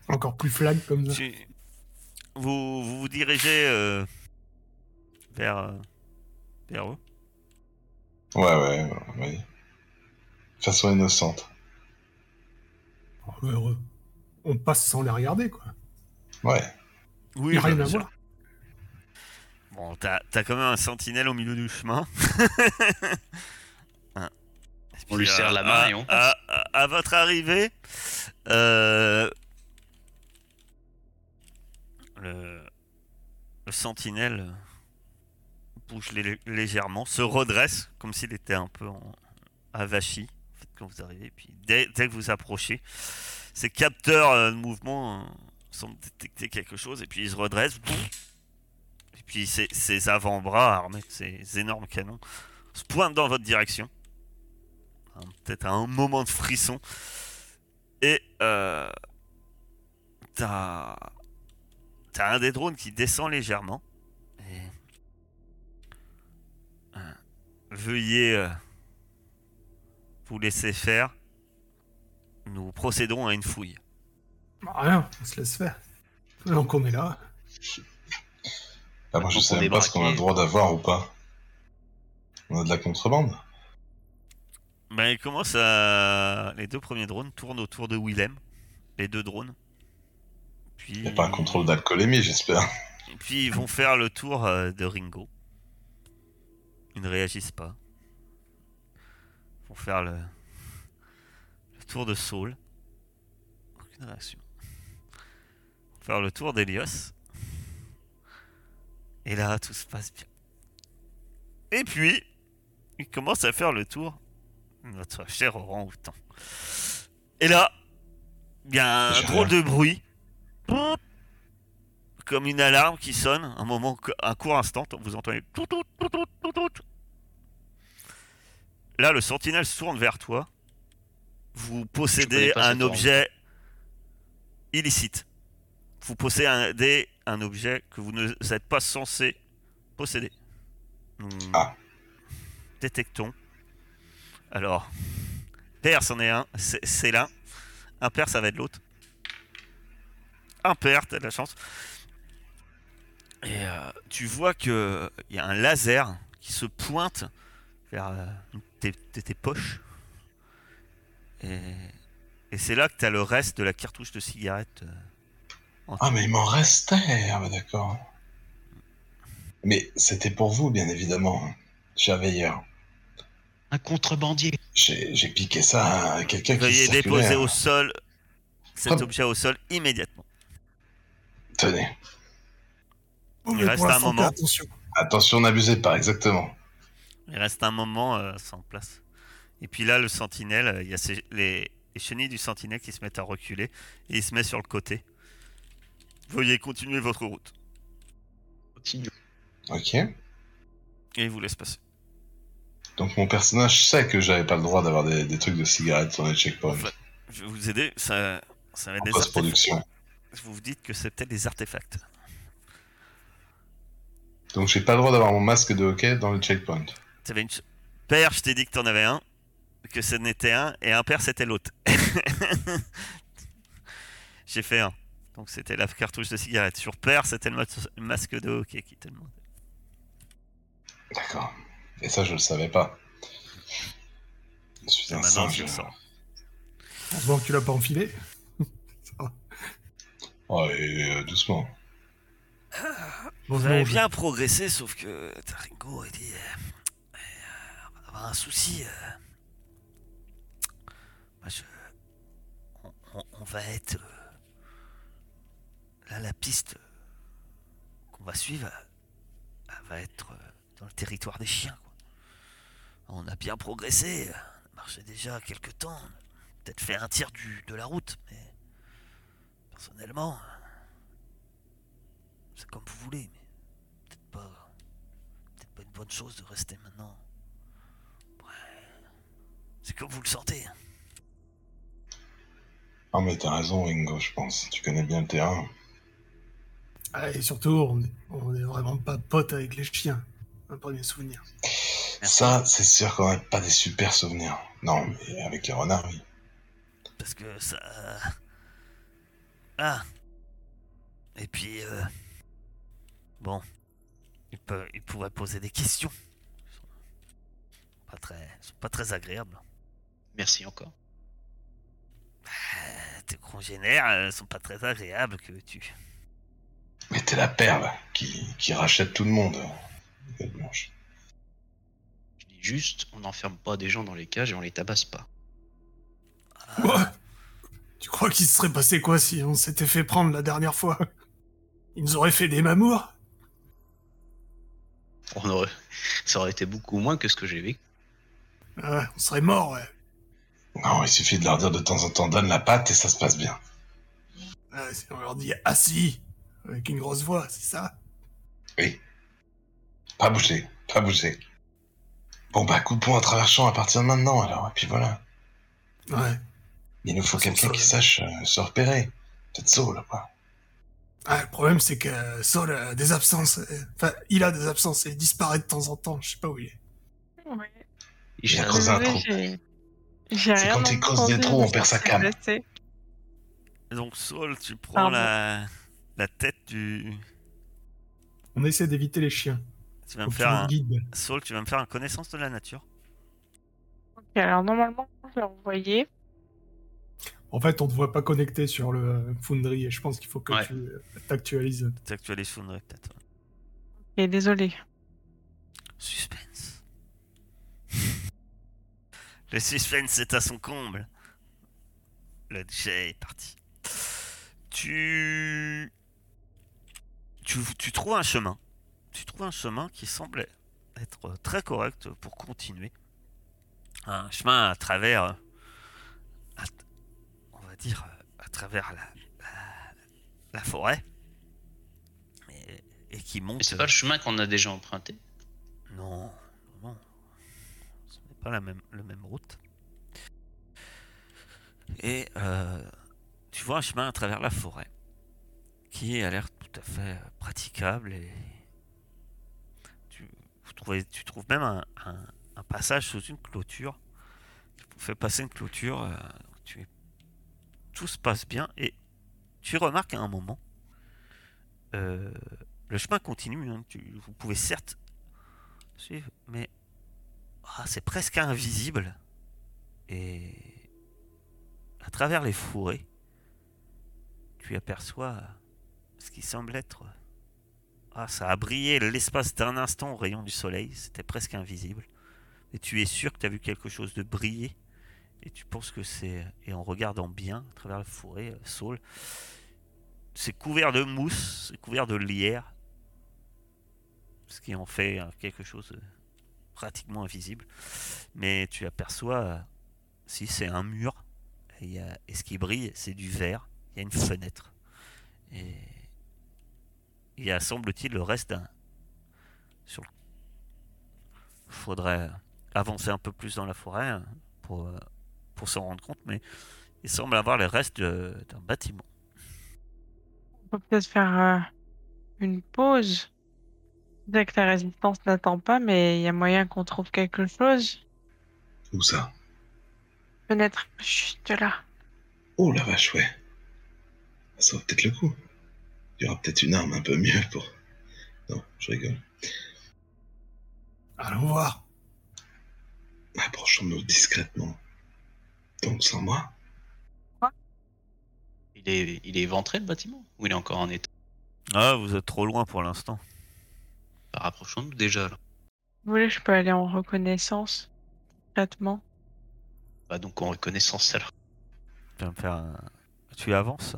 Encore plus flag comme ça. Tu- Vous, vous vous dirigez euh, vers, euh, vers eux. Ouais, ouais, oui. De façon innocente. Oh, heureux. On passe sans les regarder, quoi. Ouais. Oui, Y a rien bien à voir. Bon, t'as t'as quand même un sentinelle au milieu du chemin. Hein. On lui serre la main à, et on à, à- à votre arrivée, euh, le, le sentinelle bouge lé- légèrement, se redresse comme s'il était un peu en, avachi quand vous arrivez. Puis dès, que vous approchez, ses capteurs euh, de mouvement euh, semblent détecter quelque chose et puis il se redresse. Et puis ses, ses avant-bras armés de ces énormes canons se pointent dans votre direction. Hein, Peut-être à un moment de frisson. Et euh, t'as t'as un des drones qui descend légèrement. Et euh, veuillez euh, vous laisser faire. Nous procédons à une fouille. Bah, rien, on se laisse faire. Donc on est là. Ah, moi, je sais même pas ce qu'on a le droit d'avoir ou pas. On a de la contrebande. Ben, il commence à. Les deux premiers drones tournent autour de Willem. Les deux drones. Puis. Y a pas un contrôle d'alcoolémie, j'espère. Et puis ils vont faire le tour euh, de Ringo. Ils ne réagissent pas. Ils vont faire le, le tour de Saul. Aucune réaction. Ils vont faire le tour d'Elios. Et là, tout se passe bien. Et puis, ils commencent à faire le tour notre cher orang-outan. Et là, il y a un drôle de bruit comme une alarme qui sonne, un moment, un court instant, vous entendez. Là, le sentinelle se tourne vers toi. Vous possédez un objet illicite. Vous possédez un objet que vous ne êtes pas censé posséder. Nous Ah. détectons. Alors, père, c'en est un, c'est l'un. Un père, ça va être l'autre. Un père, t'as de la chance. Et euh, tu vois que il y a un laser qui se pointe vers euh, tes, poches. Et, et c'est là que tu as le reste de la cartouche de cigarette. euh, Ah, mais il m'en restait. Ah, bah d'accord. Mais c'était pour vous, bien évidemment. Cher veilleur. Un contrebandier. J'ai piqué ça à quelqu'un qui Veuillez déposer au sol cet Hop. objet au sol immédiatement. Tenez. Oh, Il reste un moment. Attention. Attention, n'abusez pas, exactement. Il reste un moment euh, sans place. Et puis là, le sentinelle, euh, il y a ces- les, les chenilles du sentinelle qui se mettent à reculer et il se met sur le côté. Veuillez continuer votre route. Continue. Ok. Et il vous laisse passer. Donc mon personnage sait que j'avais pas le droit d'avoir des, des trucs de cigarettes sur les checkpoints. Enfin, Je vais vous aider, ça, ça va être en des post-production. Vous vous dites que c'est peut-être des artefacts. Donc j'ai pas le droit d'avoir mon masque de hockey dans le checkpoint. T'avais une... Père, je t'ai dit que t'en avais un, que ce n'était un, et un père c'était l'autre. J'ai fait un. Donc c'était la cartouche de cigarette. Sur père, c'était le masque de hockey qui te demandait. D'accord. Et ça, je le savais pas. Je suis un maintenant, singe. tu le sens. Heureusement que tu l'as pas enfilé. Oh, et, euh, doucement. Bon, Vous avez bien progressé, sauf que Taringo a dit euh, euh, on va avoir un souci. euh. Moi, je- on, on- on va être euh, là, la piste qu'on va suivre, elle va être dans le territoire des chiens. quoi. On a bien progressé, on a marché déjà quelques temps, on a peut-être fait un tiers du, de la route, mais personnellement, c'est comme vous voulez, mais peut-être pas, peut-être pas une bonne chose de rester maintenant. Ouais, c'est comme vous le sentez. Ah, mais t'as raison, Ingo, je pense. Tu connais bien le terrain. Ah, et surtout, on est, on est vraiment pas potes avec les chiens. Un premier souvenir. Ça, c'est sûr qu'on n'a pas des super souvenirs. Non, mais avec les renards, oui. Parce que ça. Ah. Et puis. euh, Bon. Il, peut, il pourrait poser des questions. Ils sont Pas très, ils sont pas très agréables. Merci encore. Euh, Tes congénères euh, sont pas très agréables que tu. Mais t'es la perle qui, qui rachète tout le monde. Blanche. Juste, on n'enferme pas des gens dans les cages et on les tabasse pas. Ah, Quoi? Tu crois qu'il se serait passé quoi si on s'était fait prendre la dernière fois? Ils nous auraient fait des mamours? On aurait... Ça aurait été beaucoup moins que ce que j'ai vécu. Ouais, on serait morts, ouais. Non, il suffit de leur dire de temps en temps donne la patte et ça se passe bien. Ouais, si on leur dit assis, avec une grosse voix, c'est ça? Oui. Pas bouger, pas bouger. Bon bah coupons à travers champ à partir de maintenant alors, et puis voilà. Ouais. Il nous faut quelqu'un qui sache euh, se repérer. Peut-être Saul, quoi. Ah, le problème, c'est que Saul a des absences. euh, Enfin, il a des absences et il disparaît de temps en temps. Je sais pas où il est. Ouais. Il a creusé un trou. C'est quand il creuse des trous, on perd sa cam. Donc, Saul, tu prends Pardon. la... la tête du. On essaie d'éviter les chiens. Tu vas me faire un. nous guides. Saul, tu vas me faire un connaissance de la nature. Ok, alors normalement, je l'ai envoyé. En fait, on ne te voit pas connecté sur le Foundry et je pense qu'il faut que Ouais. tu t'actualises. T'actualises Foundry, peut-être. Et désolé. Suspense. Le suspense est à son comble. Le jet est parti. Tu... tu... Tu trouves un chemin. Tu trouves un chemin qui semble être très correct pour continuer. Un chemin à travers... à- on va dire à travers la, la, la forêt. Et, et qui monte... Mais c'est pas le chemin qu'on a déjà emprunté? Non, non. Ce n'est pas la même, le même route. Et euh, tu vois un chemin à travers la forêt qui a l'air tout à fait euh, praticable et tu trouves même un, passage sous une clôture vous fait passer une clôture. euh, tu, tout se passe bien et tu remarques à un moment euh, le chemin continue. hein, tu- vous pouvez certes suivre, mais ah, c'est presque invisible. Et à travers les fourrés, tu aperçois ce qui semble être. Ah, ça a brillé l'espace d'un instant au rayon du soleil, c'était presque invisible. Et tu es sûr que tu as vu quelque chose de briller? Et tu penses que c'est. Et en regardant bien à travers le fourré, euh, Saul, c'est couvert de mousse, c'est couvert de lierre, ce qui en fait euh, quelque chose de pratiquement invisible. Mais tu aperçois, euh, si c'est un mur, et, et ce qui brille, c'est du verre, il y a une fenêtre. Et il y a, semble-t-il, le reste d'un. Sur... Il faudrait avancer un peu plus dans la forêt hein, pour, euh, pour s'en rendre compte, mais il semble avoir les restes d'un bâtiment. On peut peut-être faire euh, une pause. Dès que la résistance n'attend pas, mais il y a moyen qu'on trouve quelque chose. Où ça? Fenêtre juste là. Oh la vache, ouais. Ça vaut peut-être le coup. Il y aura peut-être une arme un peu mieux pour. Non, je rigole. Allons voir. Approchons-nous discrètement. Donc sans moi. Il est, il est éventré le bâtiment? Ou il est encore en état? Ah, vous êtes trop loin pour l'instant. Bah, Rapprochons-nous déjà là. Vous voulez, je peux aller en reconnaissance. Traitement. Bah donc en reconnaissance alors. Tu vas me faire un... Tu avances?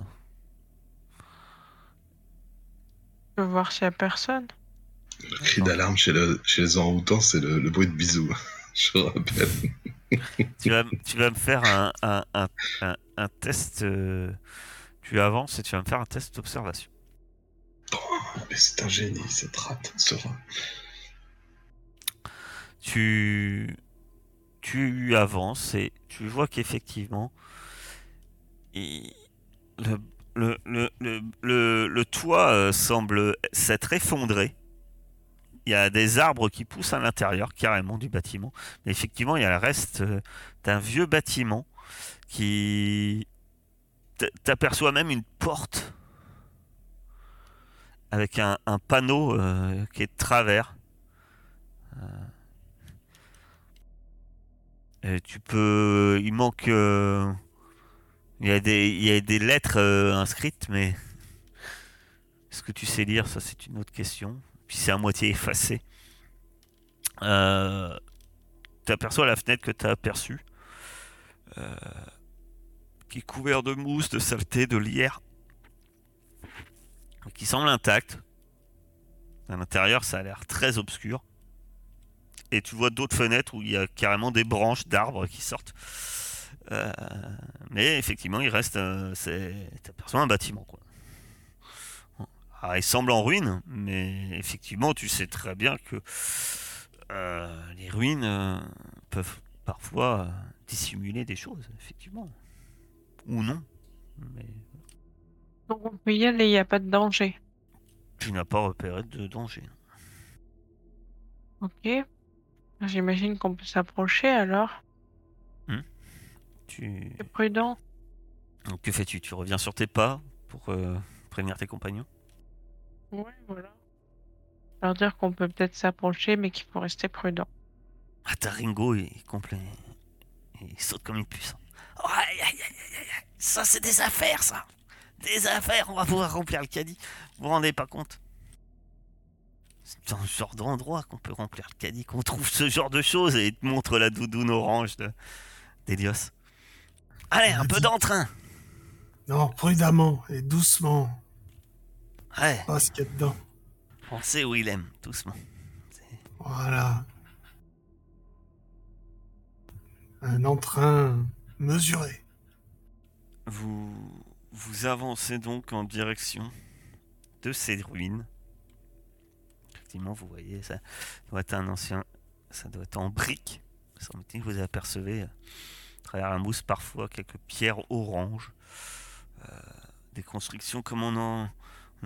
Je peux voir s'il y a personne. Le cri d'alarme chez, le, chez les orang-outans, c'est le, le bruit de bisous. Je rappelle. Tu vas, tu vas me faire un, un, un, un- un test. euh, tu avances et tu vas me faire un test d'observation. Mais c'est un génie, cette rate, ce rat. tu, tu avances et tu vois qu'effectivement, le, le, toit euh, semble s'être effondré. Il y a des arbres qui poussent à l'intérieur carrément du bâtiment. Mais effectivement, il y a le reste euh, d'un vieux bâtiment qui... T'aperçois même une porte avec un, panneau euh, qui est de travers. Euh, tu peux. Il manque. Il y a des, il y a des lettres euh, inscrites, mais. Est-ce que tu sais lire? Ça, c'est une autre question. Puis c'est à moitié effacé. Euh... Tu aperçois la fenêtre que tu as aperçue. euh, Qui est couverte de mousse, de saleté, de lierre. Qui semble intacte. À l'intérieur, ça a l'air très obscur et tu vois d'autres fenêtres où il y a carrément des branches d'arbres qui sortent. Euh, mais effectivement, il reste. Euh, c'est- T'aperçois un bâtiment, quoi. Alors, il semble en ruine, mais effectivement, tu sais très bien que euh, les ruines euh, peuvent parfois dissimuler des choses, effectivement. Ou non. Mais Donc on peut y aller, il n'y a pas de danger. tu n'as pas repéré de danger. Ok. J'imagine qu'on peut s'approcher alors. Tu... C'est prudent. Donc, que fais-tu? Tu reviens sur tes pas pour euh, prévenir tes compagnons? Ouais, voilà. Leur dire qu'on peut peut-être s'approcher, mais qu'il faut rester prudent. Ah, t'as Ringo, il est complet. Il saute comme une puce. Oh, aïe, aïe, aïe, aïe, aïe, aïe. Ça, c'est des affaires, ça. Des affaires, on va pouvoir remplir le caddie. Vous vous rendez pas compte? C'est dans ce genre d'endroit qu'on peut remplir le caddie, qu'on trouve ce genre de choses et il te montre la doudoune orange de d'Elios. Allez, un peu d'entrain. Non, prudemment et doucement. Ouais, Pas ce qu'il y a dedans. pensez où il aime, doucement. Voilà. Un entrain mesuré. Vous, vous avancez donc en direction de ces ruines. Effectivement, vous voyez, ça doit être un ancien. Ça doit être en briques. Vous apercevez euh, à travers la mousse parfois quelques pierres oranges. Euh, des constructions comme on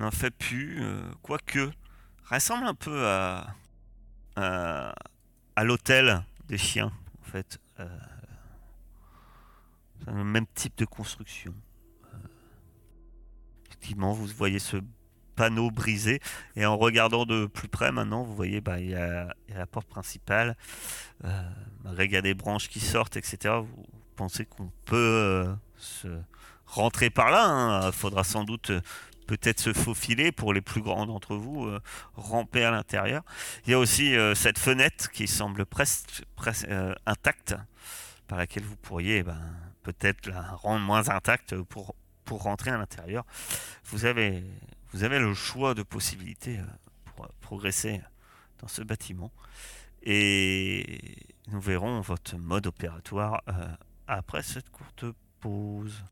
en, fait plus. euh, quoique, ressemble un peu à, l'hôtel des chiens, en fait. Euh, c'est le même type de construction. Effectivement, vous voyez ce panneau brisé et en regardant de plus près maintenant, vous voyez bah, il y, a, il la porte principale. Euh, qu'il y a des branches qui sortent, etc. Vous pensez qu'on peut euh, se rentrer par là. Il faudra sans doute euh, peut-être se faufiler pour les plus grands d'entre vous, euh, ramper à l'intérieur. Il y a aussi cette fenêtre qui semble presque, intacte par laquelle vous pourriez ben, peut-être la rendre moins intacte pour, pour rentrer à l'intérieur. Vous avez, vous avez le choix de possibilités euh, pour euh, progresser dans ce bâtiment. Et nous verrons votre mode opératoire euh, après cette courte pause.